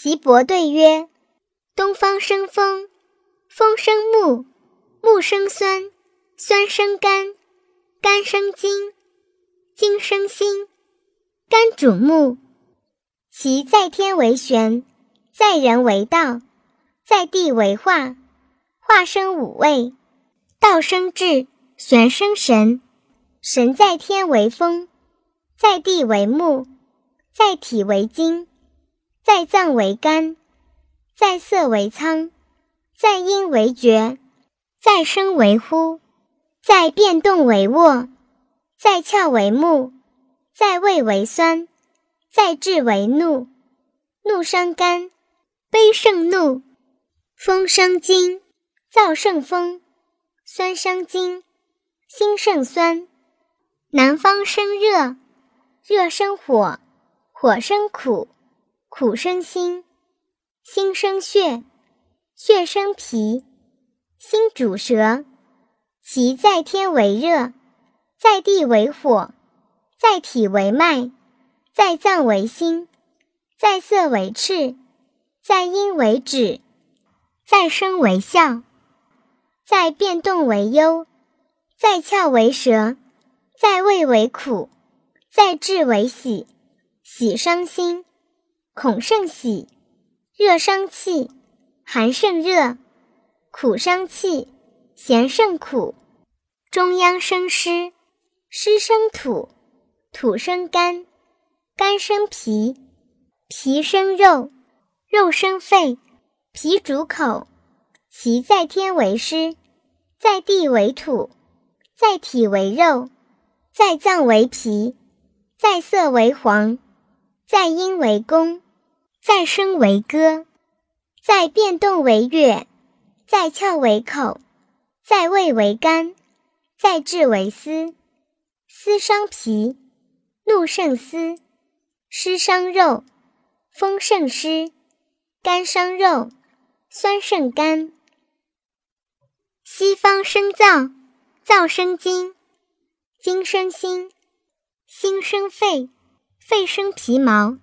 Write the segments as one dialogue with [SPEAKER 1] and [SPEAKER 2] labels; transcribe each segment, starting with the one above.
[SPEAKER 1] 岐伯对曰：“东方生风，风生木，木生酸，酸生甘，甘生金，金生辛，甘主木。其在天为玄，在人为道，在地为化。化生五味，道生智，玄生神。神在天为风，在地为木，在体为金。”在脏为肝，在色为苍，在阴为厥，在声为呼，在变动为卧，在窍为木，在味为酸，在志为怒。怒伤肝，悲胜怒。风伤筋，燥胜风。酸伤筋，心胜酸。南方生热，热生火，火生苦。苦生心，心生血，血生脾，心主舌。其在天为热，在地为火，在体为脉，在脏为心，在色为赤，在阴为止，在声为笑，在变动为忧，在窍为舌，在味为苦，在志为喜，喜伤心。恐胜喜，热伤气，寒胜热，苦伤气，咸胜苦。中央生湿，湿生土，土生肝，肝生脾，脾生肉，肉生肺，脾主口。其在天为湿，在地为土，在体为肉，在脏为脾，在色为黄，在阴为宫。再声为歌，在变动为乐，在窍为口，在味为甘，在志为思。思伤脾，怒胜思；湿伤肉，风胜湿；肝伤肉，酸胜肝。西方生燥，燥生金，金生心，心生肺，肺生皮毛。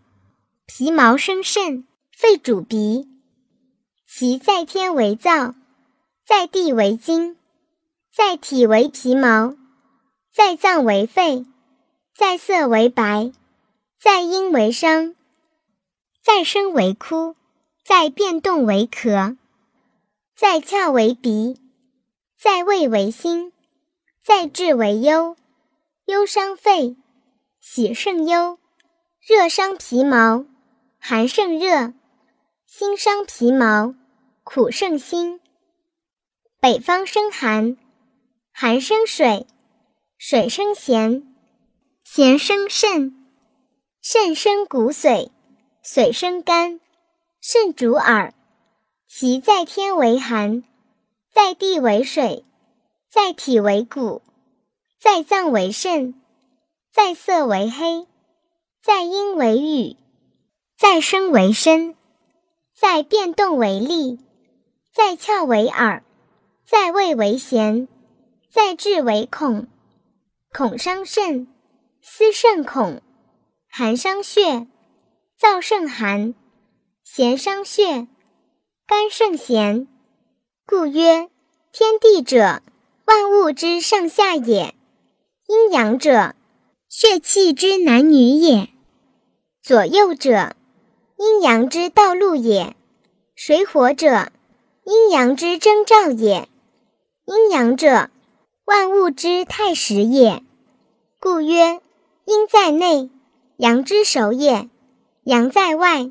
[SPEAKER 1] 皮毛生肾，肺主鼻。其在天为燥，在地为金，在体为皮毛，在脏为肺，在色为白，在阴为伤，在声为哭，在变动为咳，在窍为鼻，在味为心，在志为忧。忧伤肺，喜胜忧，热伤皮毛。寒胜热，心伤皮毛，苦胜心。北方生寒，寒生水，水生咸，咸生肾，肾生骨髓，髓生肝，肾主耳。其在天为寒，在地为水，在体为骨，在脏为肾，在色为黑，在阴为雨。在声为身，在变动为力，在窍为耳，在味为咸，在志为恐。恐伤肾，思肾恐；寒伤血，燥甚寒；咸伤血，肝肾咸。故曰：天地者，万物之上下也；阴阳者，血气之男女也；左右者，阴阳之道路也，水火者，阴阳之征兆也。阴阳者，万物之太始也。故曰：阴在内，阳之首也；阳在外，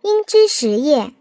[SPEAKER 1] 阴之始也。